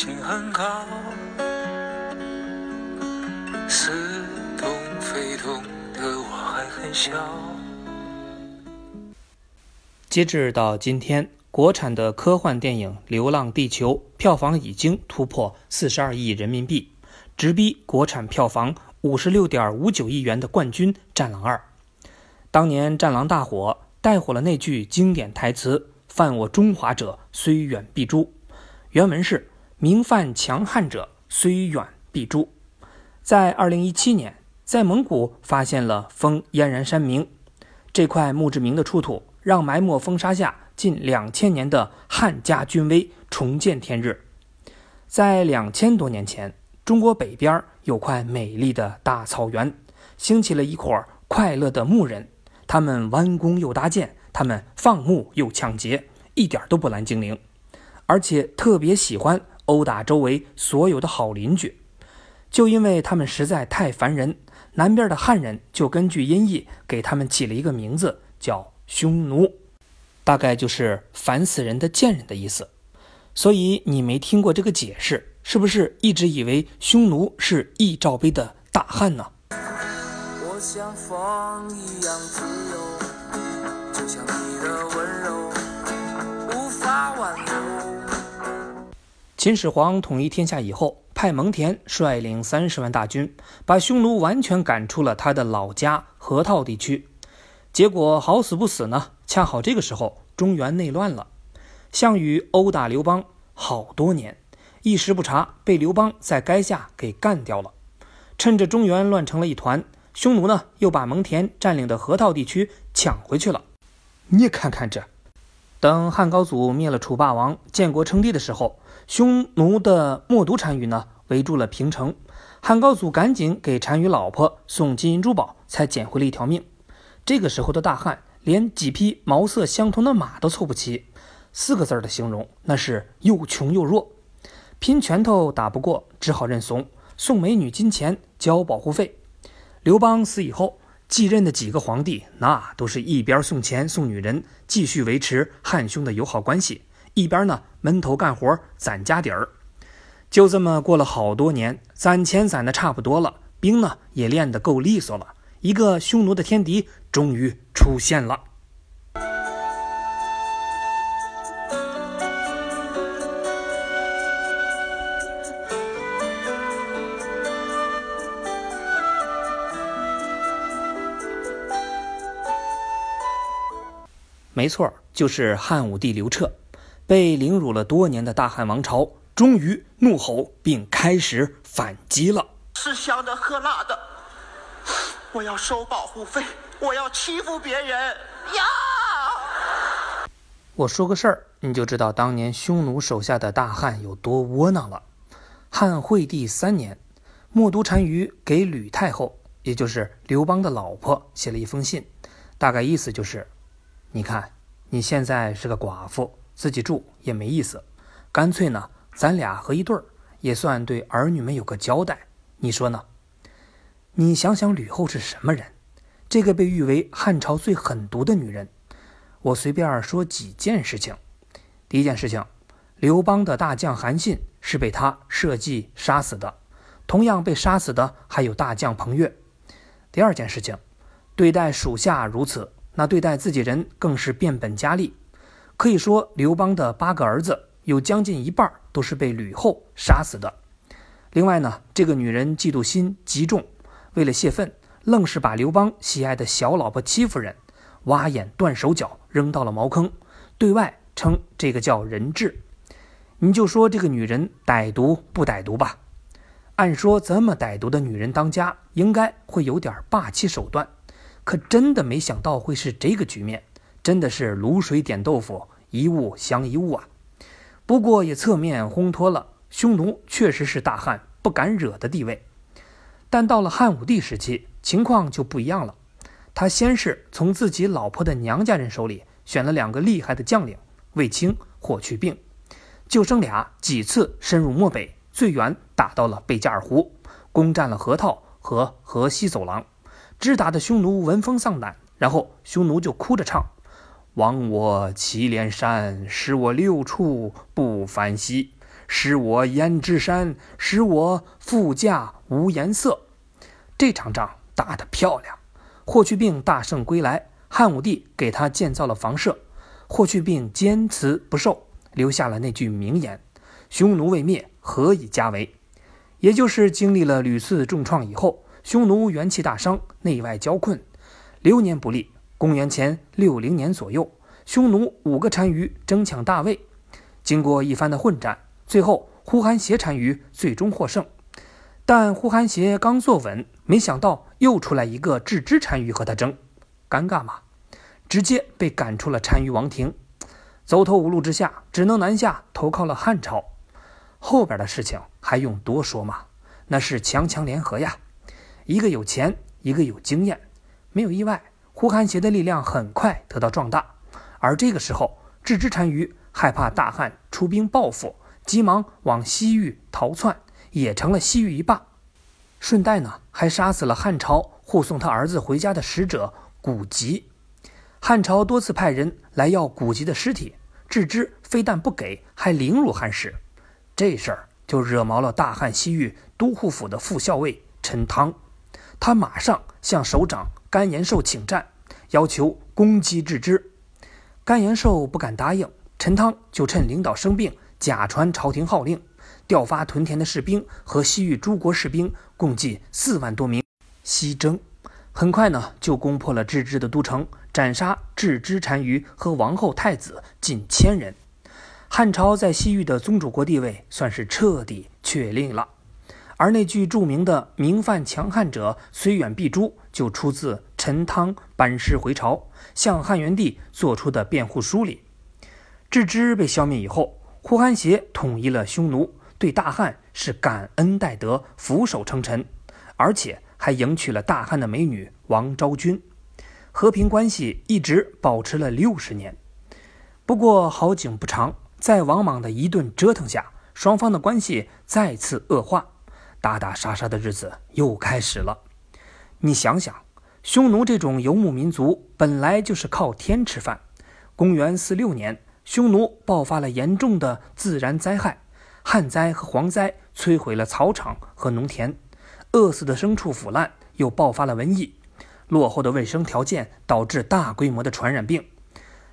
情很高，似懂非懂的我还很小。截至到今天，国产的科幻电影《流浪地球》票房已经突破四十二亿人民币，直逼国产票房五十六点五九亿元的冠军《战狼二》。当年《战狼》大火，带火了那句经典台词：“犯我中华者，虽远必诛。”原文是：“明犯强悍者，虽远必诛。”在二零一七年，在蒙古发现了封燕然山铭，这块墓志铭的出土。让埋没风沙下近两千年的汉家军威重见天日。在两千多年前，中国北边有块美丽的大草原，兴起了一伙快乐的牧人。他们弯弓又搭箭，他们放牧又抢劫，一点都不蓝精灵，而且特别喜欢殴打周围所有的好邻居。就因为他们实在太烦人，南边的汉人就根据音译给他们起了一个名字，叫。匈奴，大概就是烦死人的贱人的意思，所以你没听过这个解释，是不是一直以为匈奴是易罩杯的大汉呢？我像风一样自由，就像你的秦始皇统一天下以后，派蒙恬率领三十万大军，把匈奴完全赶出了他的老家河套地区。结果好死不死呢，恰好这个时候中原内乱了，项羽殴打刘邦好多年，一时不察被刘邦在垓下给干掉了。趁着中原乱成了一团，匈奴呢又把蒙恬占领的河套地区抢回去了。你看看这，等汉高祖灭了楚霸王，建国称帝的时候，匈奴的冒顿单于呢围住了平城，汉高祖赶紧给单于老婆送金银珠宝，才捡回了一条命。这个时候的大汉连几匹毛色相同的马都凑不齐，四个字的形容那是又穷又弱，拼拳头打不过，只好认怂，送美女金钱交保护费。刘邦死以后，继任的几个皇帝那都是一边送钱送女人，继续维持汉匈的友好关系，一边呢闷头干活攒家底儿。就这么过了好多年，攒钱攒的差不多了，兵呢也练得够利索了。一个匈奴的天敌终于出现了。没错，就是汉武帝刘彻，被凌辱了多年的大汉王朝，终于怒吼并开始反击了。吃香的喝辣的。我要收保护费，我要欺负别人呀！我说个事儿，你就知道当年匈奴手下的大汉有多窝囊了。汉惠帝三年，冒顿单于给吕太后，也就是刘邦的老婆，写了一封信，大概意思就是：你看你现在是个寡妇，自己住也没意思，干脆呢，咱俩合一对儿，也算对儿女们有个交代。你说呢？你想想，吕后是什么人？这个被誉为汉朝最狠毒的女人。我随便说几件事情。第一件事情，刘邦的大将韩信是被他设计杀死的，同样被杀死的还有大将彭越。第二件事情，对待属下如此，那对待自己人更是变本加厉。可以说，刘邦的八个儿子有将近一半都是被吕后杀死的。另外呢，这个女人嫉妒心极重。为了泄愤，愣是把刘邦喜爱的小老婆戚夫人挖眼断手脚扔到了茅坑，对外称这个叫人质。你就说这个女人歹毒不歹毒吧？按说这么歹毒的女人当家，应该会有点霸气手段，可真的没想到会是这个局面，真的是卤水点豆腐，一物降一物啊！不过也侧面烘托了匈奴确实是大汉不敢惹的地位。但到了汉武帝时期，情况就不一样了。他先是从自己老婆的娘家人手里选了两个厉害的将领，卫青、霍去病，就剩俩，几次深入漠北，最远打到了贝加尔湖，攻占了河套和河西走廊，直打的匈奴闻风丧胆。然后匈奴就哭着唱：“亡我祁连山，使我六畜不反息。使我胭脂山，使我富甲无颜色。这场仗打得漂亮。霍去病大胜归来，汉武帝给他建造了房舍。霍去病坚持不受，留下了那句名言：“匈奴未灭，何以家为？”也就是经历了屡次重创以后，匈奴元气大伤，内外交困，流年不利。公元前六零年左右，匈奴五个单于争抢大魏，经过一番的混战，最后呼韩邪单于最终获胜。但呼韩邪刚坐稳，没想到又出来一个郅支单于和他争，尴尬吗？直接被赶出了单于王庭，走投无路之下，只能南下投靠了汉朝。后边的事情还用多说吗？那是强强联合呀，一个有钱，一个有经验，没有意外，呼韩邪的力量很快得到壮大。而这个时候，郅支单于害怕大汉出兵报复，急忙往西域逃窜。也成了西域一霸，顺带呢还杀死了汉朝护送他儿子回家的使者古籍。汉朝多次派人来要古籍的尸体，郅支非但不给，还凌辱汉使。这事儿就惹毛了大汉西域都护府的副校尉陈汤，他马上向首长甘延寿请战，要求攻击郅支。甘延寿不敢答应，陈汤就趁领导生病，假传朝廷号令。调发屯田的士兵和西域诸国士兵共计四万多名，西征，很快呢就攻破了郅支的都城，斩杀郅支单于和王后太子近千人。汉朝在西域的宗主国地位算是彻底确立了。而那句著名的“明犯强汉者，虽远必诛”，就出自陈汤班师回朝向汉元帝做出的辩护书里。郅支被消灭以后，呼韩邪统一了匈奴。对大汉是感恩戴德、俯首称臣，而且还迎娶了大汉的美女王昭君，和平关系一直保持了六十年。不过好景不长，在王莽的一顿折腾下，双方的关系再次恶化，打打杀杀的日子又开始了。你想想，匈奴这种游牧民族本来就是靠天吃饭。公元四六年，匈奴爆发了严重的自然灾害。旱灾和蝗灾摧毁了草场和农田，饿死的牲畜腐烂，又爆发了瘟疫，落后的卫生条件导致大规模的传染病。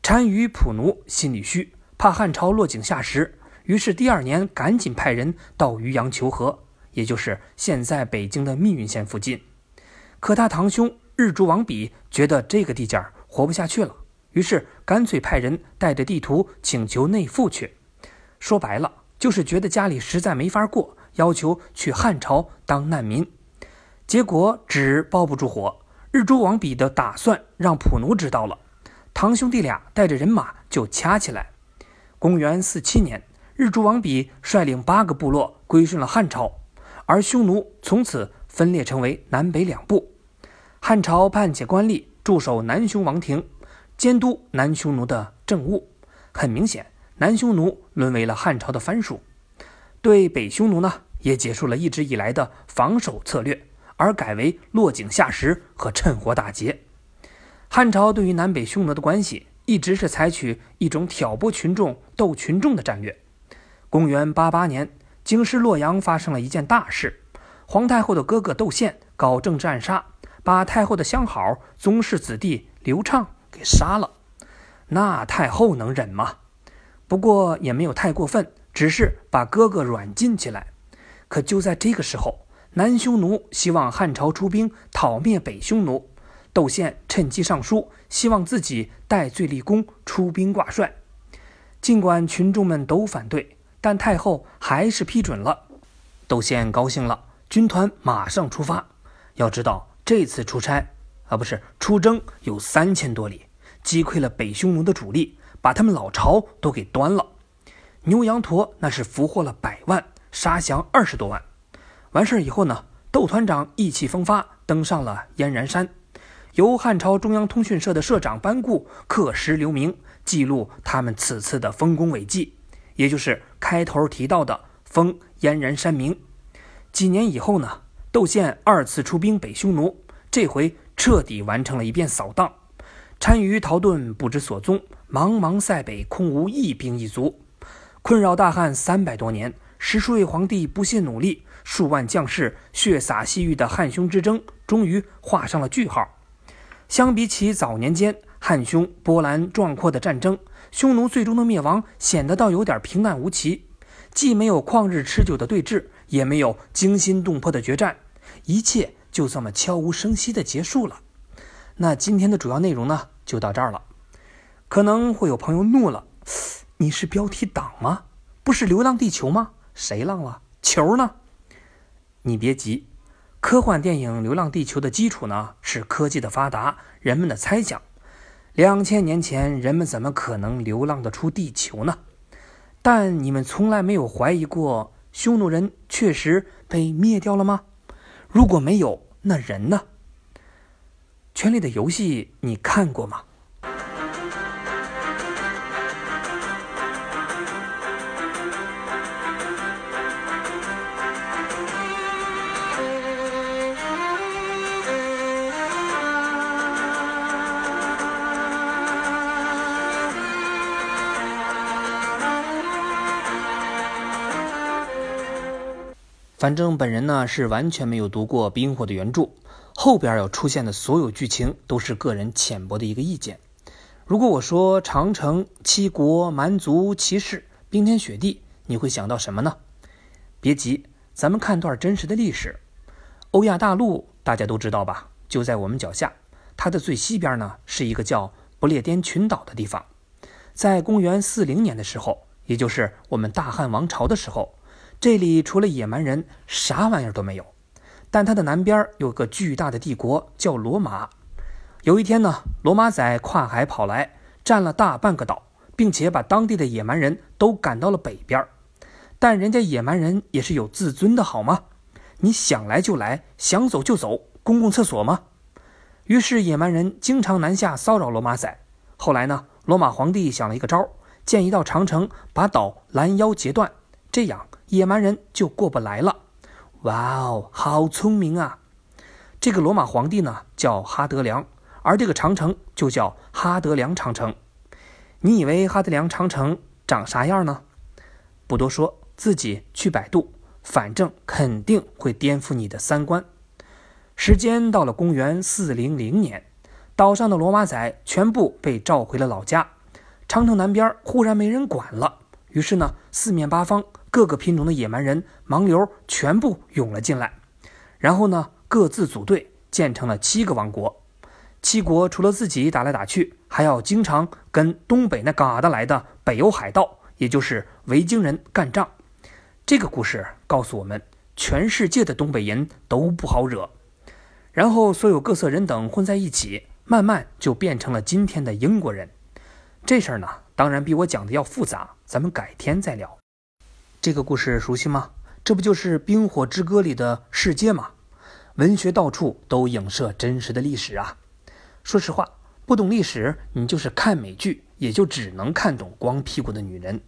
单于普奴心里虚，怕汉朝落井下石，于是第二年赶紧派人到渔阳求和，也就是现在北京的密云县附近。可他堂兄日诸王比觉得这个地界儿活不下去了，于是干脆派人带着地图请求内附去。说白了。就是觉得家里实在没法过，要求去汉朝当难民。结果纸包不住火，日诸王比的打算让普奴知道了，堂兄弟俩带着人马就掐起来。公元四七年，日诸王比率领八个部落归顺了汉朝，而匈奴从此分裂成为南北两部。汉朝派遣官吏驻守南匈王庭，监督南匈奴的政务。很明显。南匈奴沦为了汉朝的藩属，对北匈奴呢，也结束了一直以来的防守策略，而改为落井下石和趁火打劫。汉朝对于南北匈奴的关系，一直是采取一种挑拨群众、斗群众的战略。公元八八年，京师洛阳发生了一件大事：皇太后的哥哥窦宪搞政治暗杀，把太后的相好宗室子弟刘畅给杀了。那太后能忍吗？不过也没有太过分，只是把哥哥软禁起来。可就在这个时候，南匈奴希望汉朝出兵讨灭北匈奴，窦宪趁机上书，希望自己戴罪立功，出兵挂帅。尽管群众们都反对，但太后还是批准了。窦宪高兴了，军团马上出发。要知道，这次出差啊，不是出征，有三千多里，击溃了北匈奴的主力。把他们老巢都给端了，牛羊驼那是俘获了百万，杀降二十多万。完事儿以后呢，窦团长意气风发，登上了燕然山，由汉朝中央通讯社的社长班固刻石留名，记录他们此次的丰功伟绩，也就是开头提到的封燕然山名。几年以后呢，窦宪二次出兵北匈奴，这回彻底完成了一遍扫荡。单于逃遁不知所踪，茫茫塞北空无一兵一卒。困扰大汉三百多年，十数位皇帝不懈努力，数万将士血洒西域的汉匈之争，终于画上了句号。相比起早年间汉匈波澜壮阔的战争，匈奴最终的灭亡显得倒有点平淡无奇，既没有旷日持久的对峙，也没有惊心动魄的决战，一切就这么悄无声息的结束了。那今天的主要内容呢，就到这儿了。可能会有朋友怒了：“你是标题党吗？不是《流浪地球》吗？谁浪了？球呢？”你别急，科幻电影《流浪地球》的基础呢是科技的发达，人们的猜想。两千年前，人们怎么可能流浪得出地球呢？但你们从来没有怀疑过匈奴人确实被灭掉了吗？如果没有，那人呢？《权力的游戏》你看过吗？反正本人呢是完全没有读过《冰火》的原著，后边要出现的所有剧情都是个人浅薄的一个意见。如果我说长城、七国、蛮族、骑士、冰天雪地，你会想到什么呢？别急，咱们看段真实的历史。欧亚大陆大家都知道吧？就在我们脚下，它的最西边呢是一个叫不列颠群岛的地方。在公元四零年的时候，也就是我们大汉王朝的时候。这里除了野蛮人，啥玩意儿都没有。但它的南边有个巨大的帝国，叫罗马。有一天呢，罗马仔跨海跑来，占了大半个岛，并且把当地的野蛮人都赶到了北边。但人家野蛮人也是有自尊的，好吗？你想来就来，想走就走，公共厕所吗？于是野蛮人经常南下骚扰罗马仔。后来呢，罗马皇帝想了一个招，建一道长城，把岛拦腰截断，这样。野蛮人就过不来了。哇哦，好聪明啊！这个罗马皇帝呢叫哈德良，而这个长城就叫哈德良长城。你以为哈德良长城长啥样呢？不多说，自己去百度，反正肯定会颠覆你的三观。时间到了公元四零零年，岛上的罗马仔全部被召回了老家，长城南边忽然没人管了，于是呢，四面八方。各个品种的野蛮人盲流全部涌了进来，然后呢，各自组队建成了七个王国。七国除了自己打来打去，还要经常跟东北那嘎达来的北欧海盗，也就是维京人干仗。这个故事告诉我们，全世界的东北人都不好惹。然后所有各色人等混在一起，慢慢就变成了今天的英国人。这事儿呢，当然比我讲的要复杂，咱们改天再聊。这个故事熟悉吗？这不就是《冰火之歌》里的世界吗？文学到处都影射真实的历史啊！说实话，不懂历史，你就是看美剧，也就只能看懂光屁股的女人。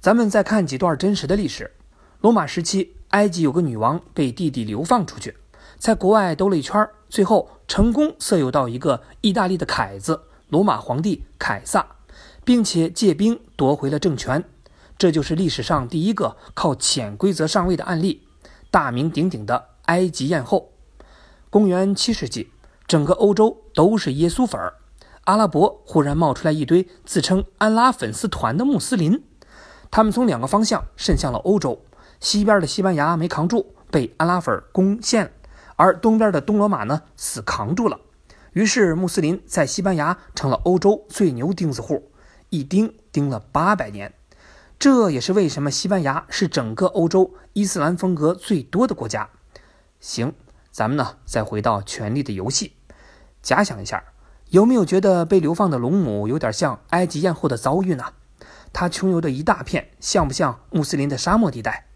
咱们再看几段真实的历史：罗马时期，埃及有个女王被弟弟流放出去，在国外兜了一圈，最后成功色诱到一个意大利的凯子——罗马皇帝凯撒，并且借兵夺回了政权。这就是历史上第一个靠潜规则上位的案例，大名鼎鼎的埃及艳后。公元七世纪，整个欧洲都是耶稣粉儿，阿拉伯忽然冒出来一堆自称安拉粉丝团的穆斯林，他们从两个方向渗向了欧洲。西边的西班牙没扛住，被安拉粉攻陷而东边的东罗马呢，死扛住了。于是穆斯林在西班牙成了欧洲最牛钉子户，一钉钉了八百年。这也是为什么西班牙是整个欧洲伊斯兰风格最多的国家。行，咱们呢再回到《权力的游戏》，假想一下，有没有觉得被流放的龙母有点像埃及艳后的遭遇呢？她穷游的一大片，像不像穆斯林的沙漠地带？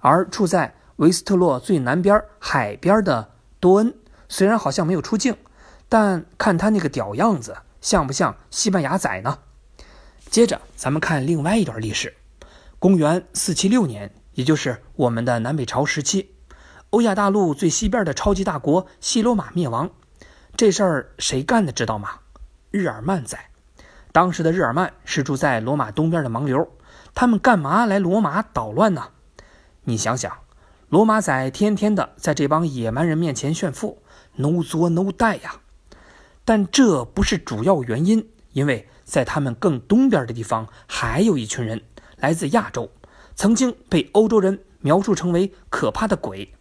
而处在维斯特洛最南边海边的多恩，虽然好像没有出境，但看他那个屌样子，像不像西班牙仔呢？接着，咱们看另外一段历史。公元四七六年，也就是我们的南北朝时期，欧亚大陆最西边的超级大国西罗马灭亡。这事儿谁干的？知道吗？日耳曼仔。当时的日耳曼是住在罗马东边的盲流，他们干嘛来罗马捣乱呢？你想想，罗马仔天天的在这帮野蛮人面前炫富，no 作 no 带呀。但这不是主要原因，因为在他们更东边的地方，还有一群人来自亚洲，曾经被欧洲人描述成为可怕的鬼。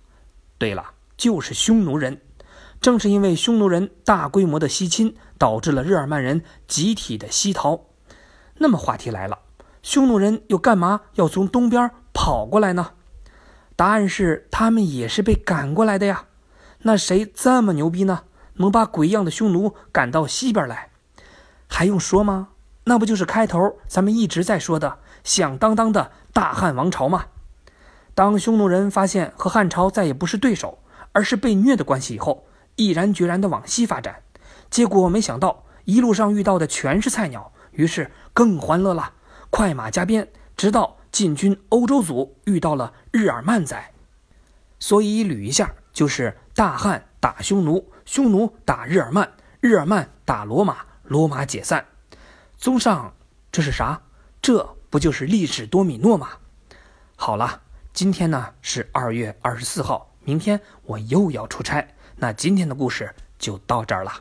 对了，就是匈奴人。正是因为匈奴人大规模的西侵，导致了日耳曼人集体的西逃。那么话题来了，匈奴人又干嘛要从东边跑过来呢？答案是，他们也是被赶过来的呀。那谁这么牛逼呢？能把鬼一样的匈奴赶到西边来？还用说吗？那不就是开头咱们一直在说的响当当的大汉王朝吗？当匈奴人发现和汉朝再也不是对手，而是被虐的关系以后。毅然决然地往西发展，结果没想到一路上遇到的全是菜鸟，于是更欢乐了，快马加鞭，直到进军欧洲组遇到了日耳曼仔。所以捋一下，就是大汉打匈奴，匈奴打日耳曼，日耳曼打罗马，罗马解散。综上，这是啥？这不就是历史多米诺吗？好了，今天呢是二月二十四号，明天我又要出差。那今天的故事就到这儿了。